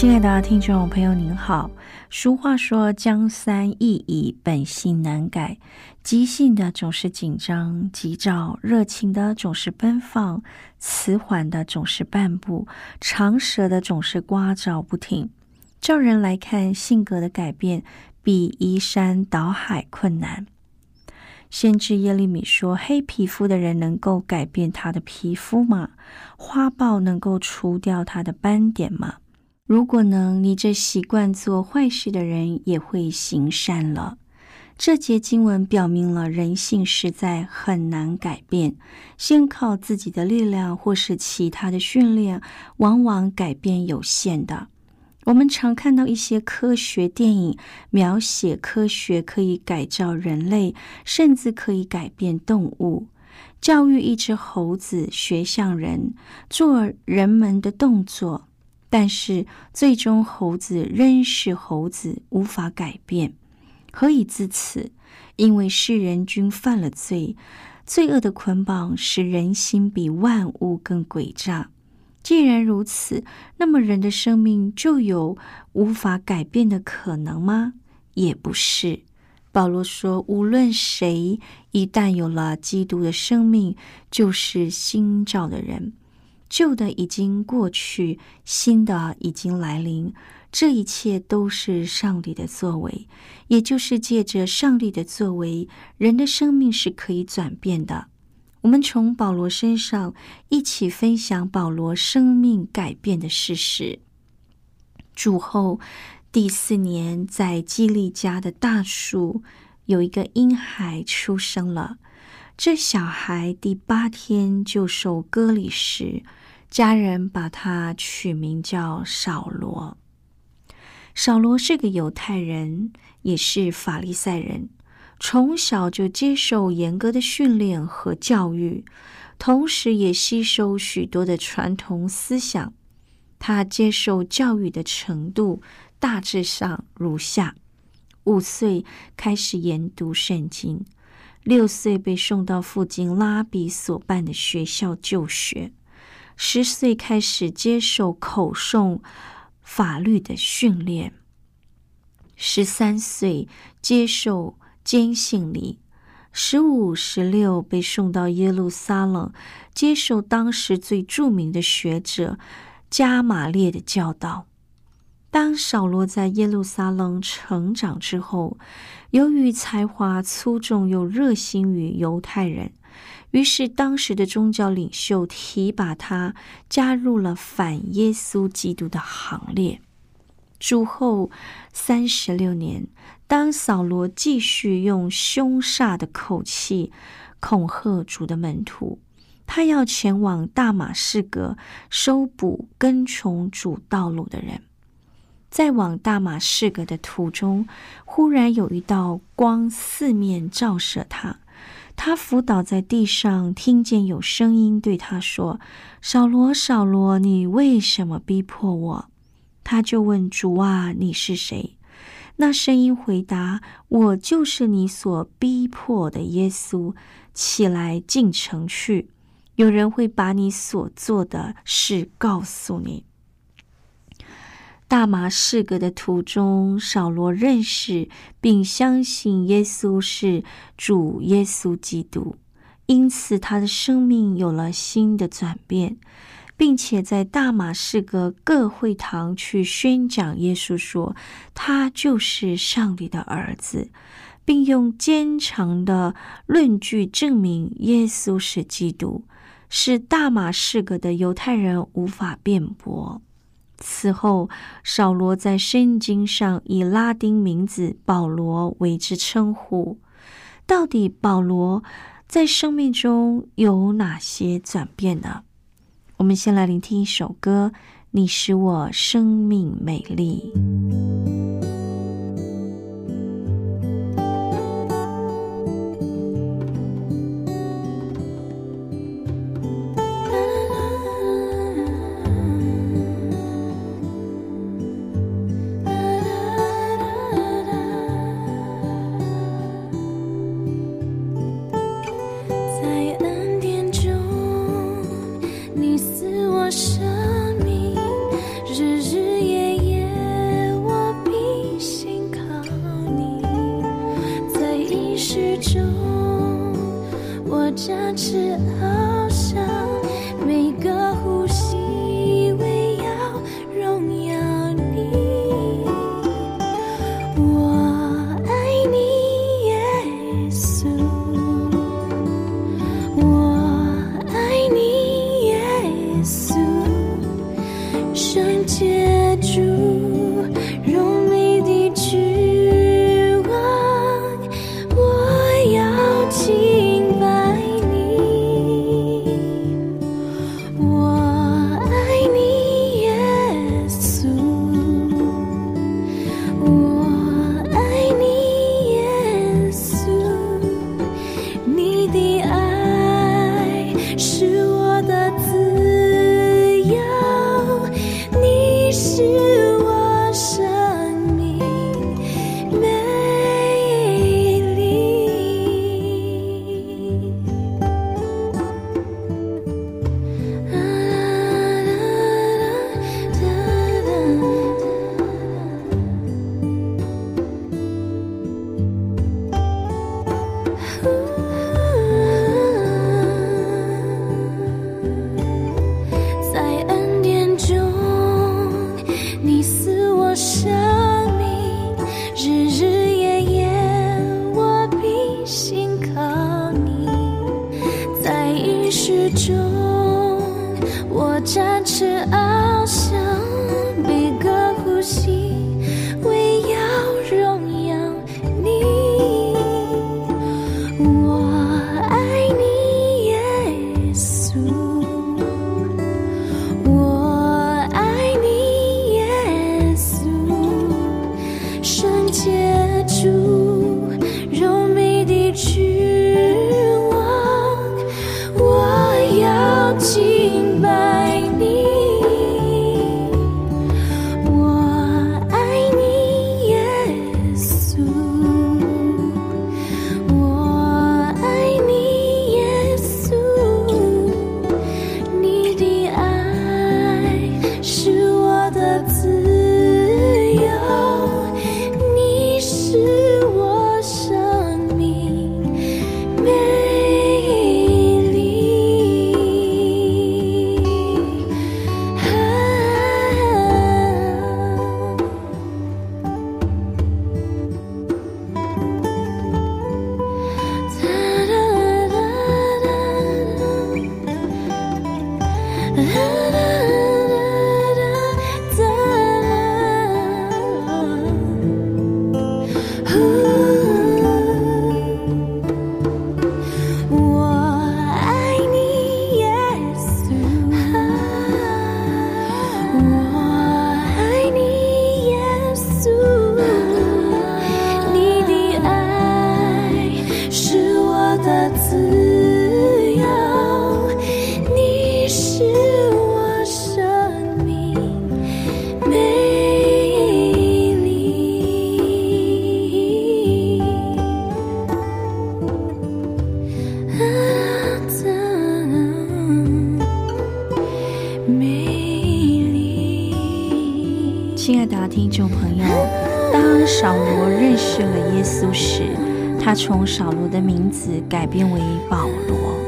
亲爱的听众朋友，您好。俗话说：“江山易移，本性难改。”急性的总是紧张急躁，热情的总是奔放，迟缓的总是半步，长舌的总是呱噪不停。照人来看，性格的改变比移山倒海困难。先知耶利米说：“黑皮肤的人能够改变他的皮肤吗？花豹能够除掉他的斑点吗？”如果能，你这习惯做坏事的人也会行善了。这节经文表明了人性实在很难改变，先靠自己的力量或是其他的训练，往往改变有限的。我们常看到一些科学电影，描写科学可以改造人类，甚至可以改变动物。教育一只猴子学像人，做人们的动作。但是最终，猴子仍是猴子，无法改变。何以至此？因为世人均犯了罪，罪恶的捆绑使人心比万物更诡诈。既然如此，那么人的生命就有无法改变的可能吗？也不是。保罗说，无论谁一旦有了基督的生命，就是新造的人。旧的已经过去，新的已经来临。这一切都是上帝的作为，也就是借着上帝的作为，人的生命是可以转变的。我们从保罗身上一起分享保罗生命改变的事实。主后第四年，在基利家的大树有一个婴孩出生了。这小孩第八天就受割礼时。家人把他取名叫扫罗。扫罗是个犹太人，也是法利赛人，从小就接受严格的训练和教育，同时也吸收许多的传统思想。他接受教育的程度大致上如下：五岁开始研读圣经，六岁被送到附近拉比所办的学校就学。十岁开始接受口诵法律的训练，十三岁接受坚信礼，十五、十六被送到耶路撒冷，接受当时最著名的学者加马列的教导。当扫罗在耶路撒冷成长之后，由于才华出众又热心于犹太人。于是，当时的宗教领袖提拔他，加入了反耶稣基督的行列。主后三十六年，当扫罗继续用凶煞的口气恐吓主的门徒，他要前往大马士革收捕跟从主道路的人。在往大马士革的途中，忽然有一道光四面照射他。他伏倒在地上，听见有声音对他说：“扫罗，扫罗，你为什么逼迫我？”他就问主啊：“你是谁？”那声音回答：“我就是你所逼迫的耶稣。起来进城去，有人会把你所做的事告诉你。”大马士革的途中，扫罗认识并相信耶稣是主耶稣基督，因此他的生命有了新的转变，并且在大马士革各会堂去宣讲耶稣，说他就是上帝的儿子，并用坚强的论据证明耶稣是基督，是大马士革的犹太人无法辩驳。此后，少罗在圣经上以拉丁名字保罗为之称呼。到底保罗在生命中有哪些转变呢？我们先来聆听一首歌：《你使我生命美丽》。扫罗认识了耶稣时，他从扫罗的名字改变为保罗。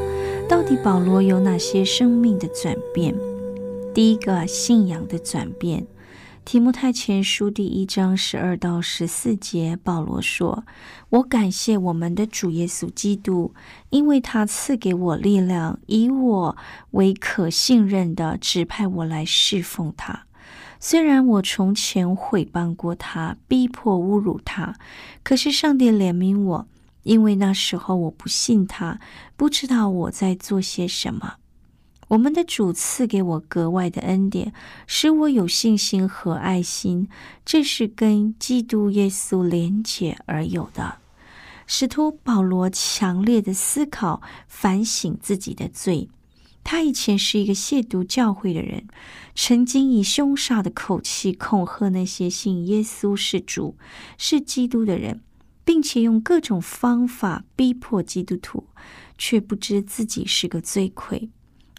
到底保罗有哪些生命的转变？第一个，信仰的转变。提摩太前书第一章十二到十四节，保罗说：“我感谢我们的主耶稣基督，因为他赐给我力量，以我为可信任的，指派我来侍奉他。虽然我从前毁谤过他，逼迫侮辱他，可是上帝怜悯我，因为那时候我不信他，不知道我在做些什么。”我们的主赐给我格外的恩典，使我有信心和爱心，这是跟基督耶稣连结而有的。使徒保罗强烈的思考、反省自己的罪。他以前是一个亵渎教会的人，曾经以凶煞的口气恐吓那些信耶稣是主、是基督的人，并且用各种方法逼迫基督徒，却不知自己是个罪魁。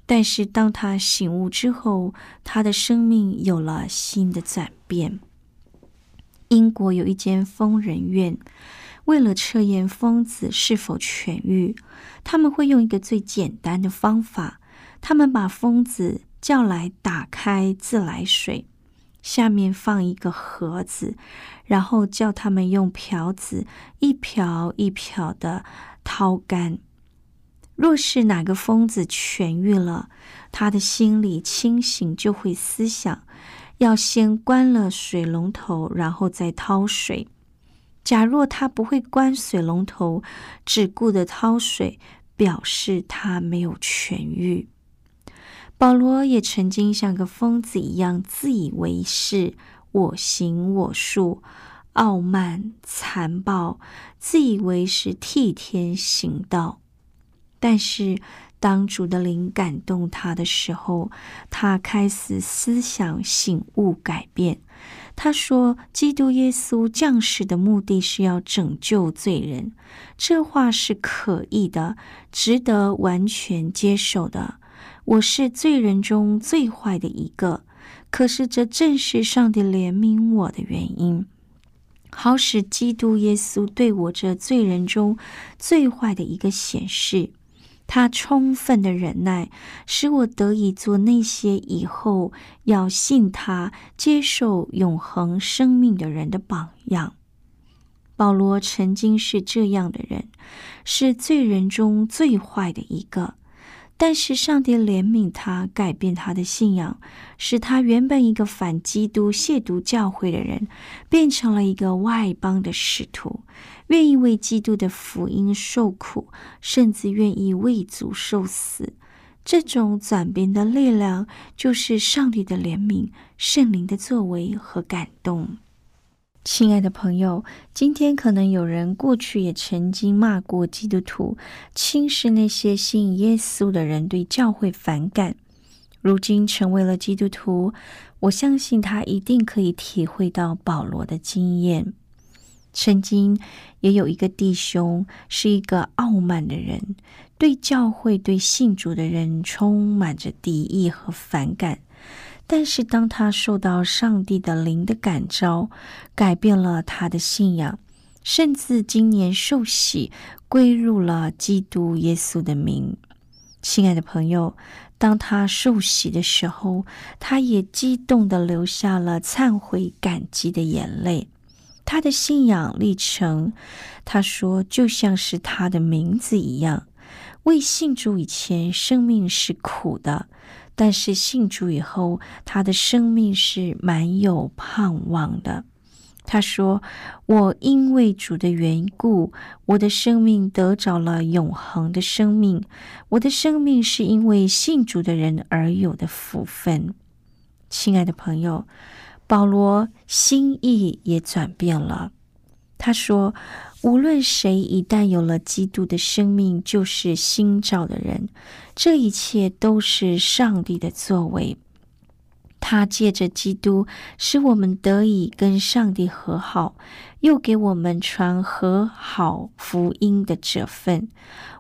但是，当他醒悟之后，他的生命有了新的转变。英国有一间疯人院，为了测验疯子是否痊愈，他们会用一个最简单的方法：他们把疯子叫来，打开自来水，下面放一个盒子，然后叫他们用瓢子一瓢一瓢的掏干。若是哪个疯子痊愈了，他的心里清醒，就会思想要先关了水龙头，然后再掏水。假若他不会关水龙头，只顾着掏水，表示他没有痊愈。保罗也曾经像个疯子一样，自以为是，我行我素，傲慢残暴，自以为是替天行道。但是，当主的灵感动他的时候，他开始思想醒悟改变。他说：“基督耶稣降世的目的是要拯救罪人。”这话是可疑的，值得完全接受的。我是罪人中最坏的一个，可是这正是上帝怜悯我的原因，好使基督耶稣对我这罪人中最坏的一个显示。他充分的忍耐，使我得以做那些以后要信他、接受永恒生命的人的榜样。保罗曾经是这样的人，是罪人中最坏的一个。但是上帝怜悯他，改变他的信仰，使他原本一个反基督、亵渎教会的人，变成了一个外邦的使徒。愿意为基督的福音受苦，甚至愿意为主受死，这种转变的力量，就是上帝的怜悯、圣灵的作为和感动。亲爱的朋友，今天可能有人过去也曾经骂过基督徒，轻视那些信耶稣的人，对教会反感。如今成为了基督徒，我相信他一定可以体会到保罗的经验。曾经也有一个弟兄是一个傲慢的人，对教会、对信主的人充满着敌意和反感。但是当他受到上帝的灵的感召，改变了他的信仰，甚至今年受洗归入了基督耶稣的名。亲爱的朋友，当他受洗的时候，他也激动的流下了忏悔感激的眼泪。他的信仰历程，他说就像是他的名字一样。未信主以前，生命是苦的；但是信主以后，他的生命是蛮有盼望的。他说：“我因为主的缘故，我的生命得着了永恒的生命。我的生命是因为信主的人而有的福分。”亲爱的朋友。保罗心意也转变了。他说：“无论谁一旦有了基督的生命，就是新造的人。这一切都是上帝的作为。他借着基督，使我们得以跟上帝和好，又给我们传和好福音的这份。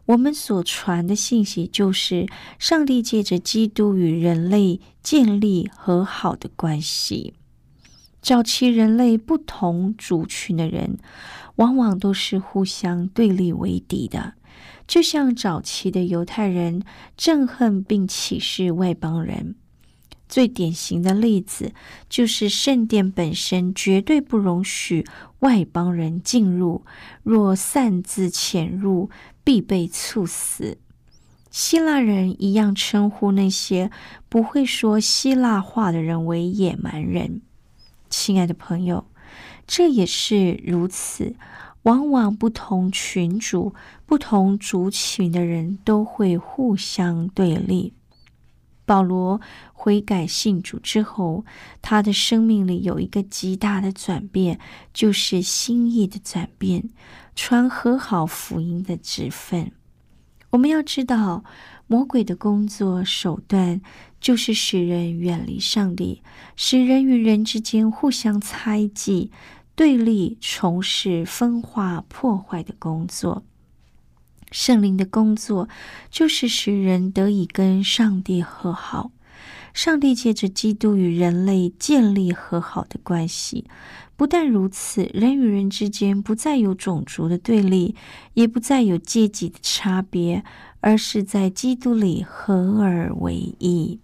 我们所传的信息，就是上帝借着基督与人类建立和好的关系。”早期人类不同族群的人，往往都是互相对立为敌的。就像早期的犹太人憎恨并歧视外邦人。最典型的例子就是圣殿本身绝对不容许外邦人进入，若擅自潜入，必被处死。希腊人一样称呼那些不会说希腊话的人为野蛮人。亲爱的朋友，这也是如此。往往不同群主、不同族群的人都会互相对立。保罗悔改信主之后，他的生命里有一个极大的转变，就是心意的转变，传和好福音的职分。我们要知道，魔鬼的工作手段就是使人远离上帝，使人与人之间互相猜忌、对立，从事分化、破坏的工作。圣灵的工作就是使人得以跟上帝和好。上帝借着基督与人类建立和好的关系。不但如此，人与人之间不再有种族的对立，也不再有阶级的差别，而是在基督里合而为一。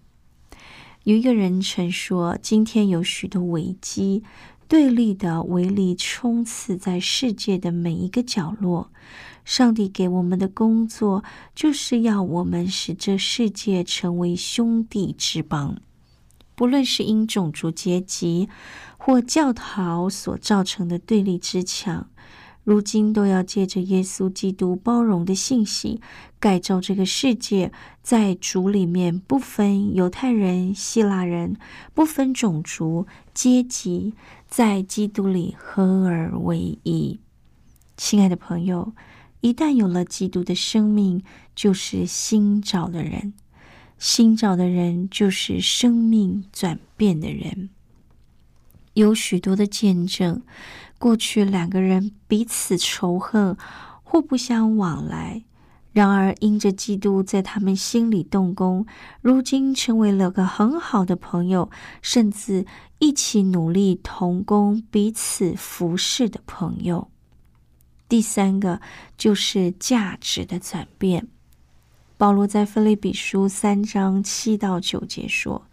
有一个人曾说：“今天有许多危机、对立的威力冲刺在世界的每一个角落。”上帝给我们的工作，就是要我们使这世界成为兄弟之邦。不论是因种族、阶级或教条所造成的对立之墙，如今都要借着耶稣基督包容的信息，改造这个世界，在主里面不分犹太人、希腊人，不分种族、阶级，在基督里合而为一。亲爱的朋友。一旦有了基督的生命，就是新造的人；新造的人就是生命转变的人。有许多的见证，过去两个人彼此仇恨，互不相往来；然而因着基督在他们心里动工，如今成为了个很好的朋友，甚至一起努力同工、彼此服侍的朋友。第三个就是价值的转变。保罗在菲利比书三章七到九节说：“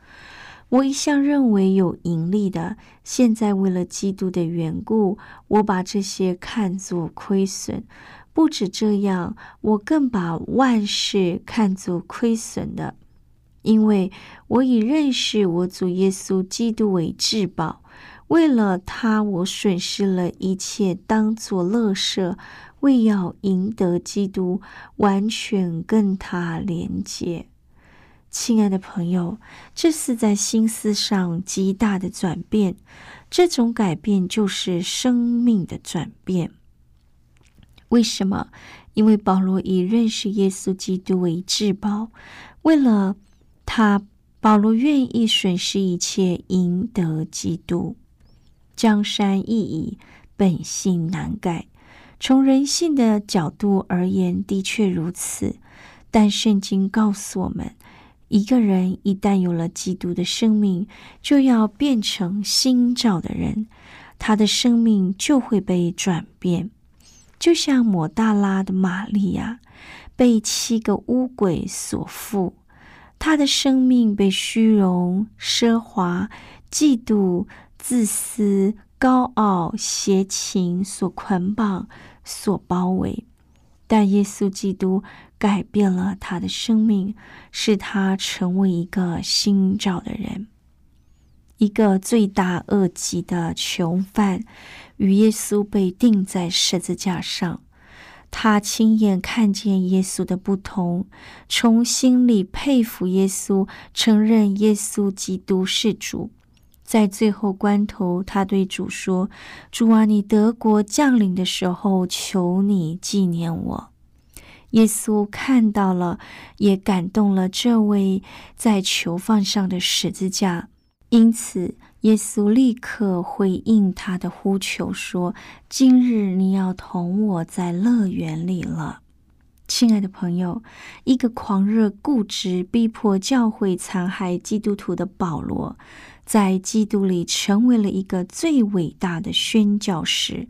我一向认为有盈利的，现在为了基督的缘故，我把这些看作亏损。不止这样，我更把万事看作亏损的，因为我已认识我主耶稣基督为至宝。”为了他，我损失了一切，当作乐色，为要赢得基督，完全跟他连接。亲爱的朋友，这是在心思上极大的转变。这种改变就是生命的转变。为什么？因为保罗以认识耶稣基督为至宝，为了他，保罗愿意损失一切，赢得基督。江山易移，本性难改。从人性的角度而言，的确如此。但圣经告诉我们，一个人一旦有了基督的生命，就要变成新造的人，他的生命就会被转变。就像抹大拉的玛利亚被七个乌鬼所缚，他的生命被虚荣、奢华、嫉妒。自私、高傲、邪情所捆绑、所包围，但耶稣基督改变了他的生命，使他成为一个新造的人。一个罪大恶极的囚犯，与耶稣被钉在十字架上，他亲眼看见耶稣的不同，从心里佩服耶稣，承认耶稣基督是主。在最后关头，他对主说：“主啊，你德国降临的时候，求你纪念我。”耶稣看到了，也感动了这位在囚犯上的十字架，因此耶稣立刻回应他的呼求，说：“今日你要同我在乐园里了。”亲爱的朋友，一个狂热、固执、逼迫教会、残害基督徒的保罗。在基督里成为了一个最伟大的宣教士，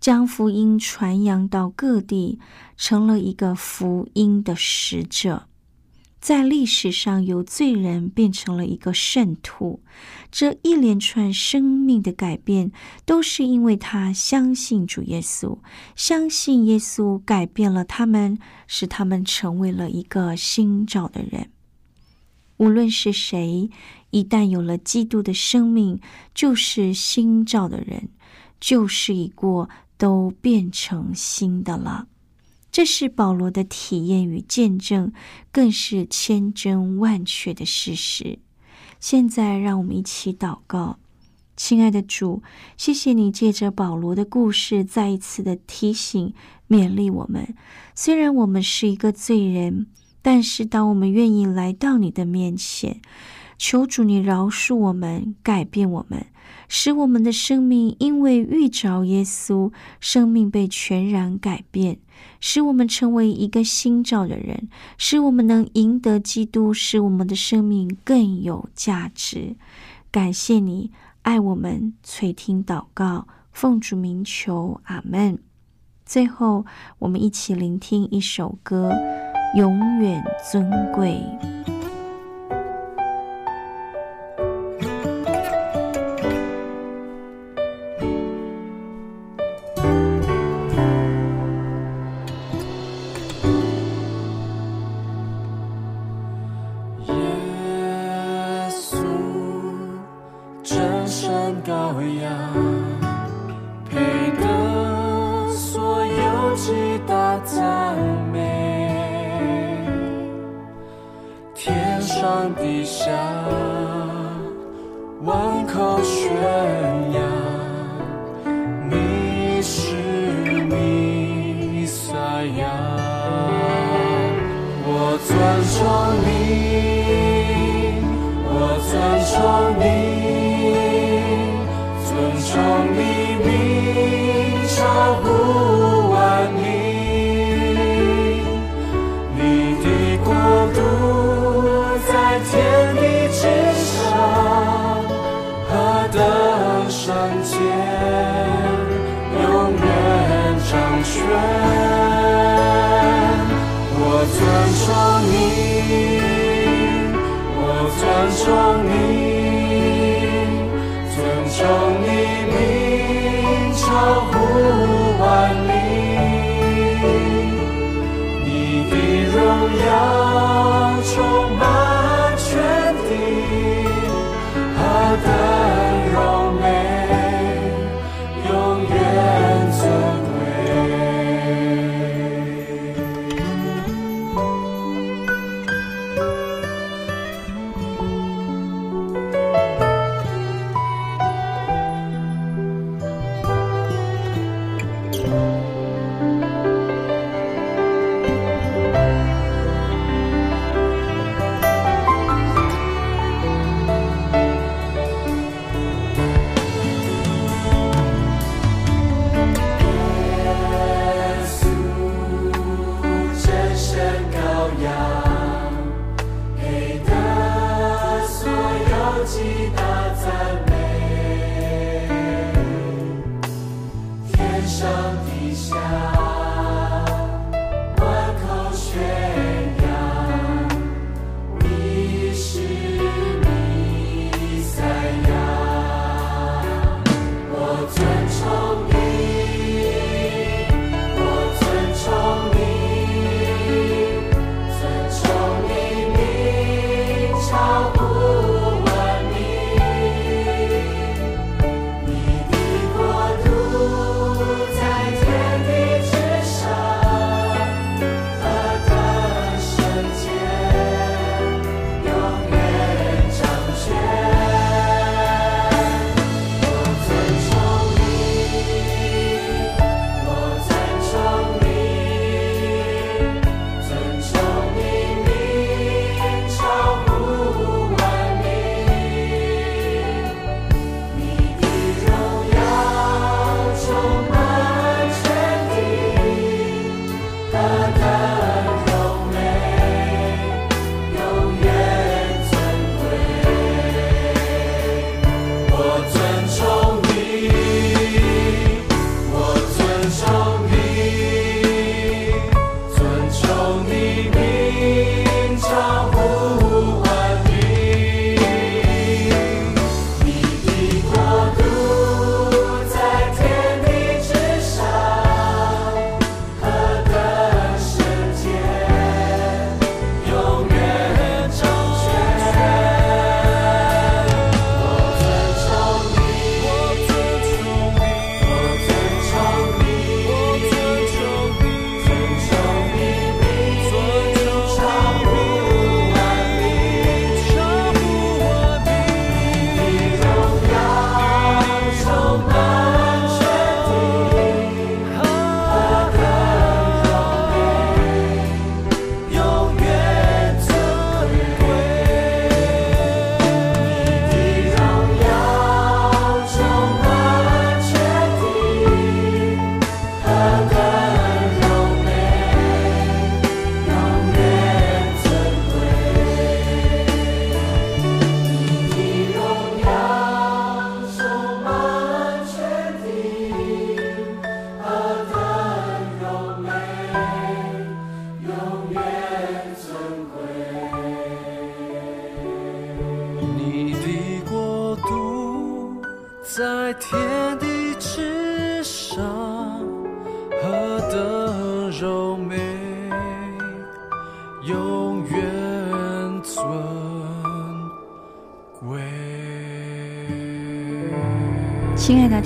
将福音传扬到各地，成了一个福音的使者。在历史上，有罪人变成了一个圣徒，这一连串生命的改变，都是因为他相信主耶稣，相信耶稣改变了他们，使他们成为了一个新造的人。无论是谁，一旦有了基督的生命，就是新造的人，旧事已过，都变成新的了。这是保罗的体验与见证，更是千真万确的事实。现在，让我们一起祷告，亲爱的主，谢谢你借着保罗的故事，再一次的提醒、勉励我们。虽然我们是一个罪人，但是当我们愿意来到你的面前，求主你饶恕我们，改变我们。使我们的生命因为遇着耶稣，生命被全然改变，使我们成为一个新造的人，使我们能赢得基督，使我们的生命更有价值。感谢你爱我们，垂听祷告，奉主名求，阿门。最后，我们一起聆听一首歌，《永远尊贵》。配得所有极大赞美天上地下万口宣扬你是我尊重你我尊重你终于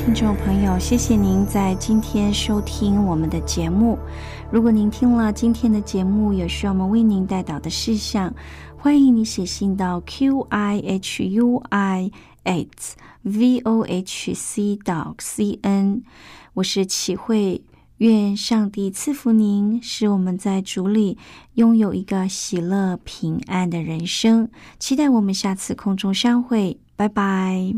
听众朋友，谢谢您在今天收听我们的节目。如果您听了今天的节目，有需要我们为您带导的事项，欢迎你写信到 q i h u i at v o h c dot c n。我是启慧，愿上帝赐福您，使我们在主里拥有一个喜乐平安的人生。期待我们下次空中相会，拜拜。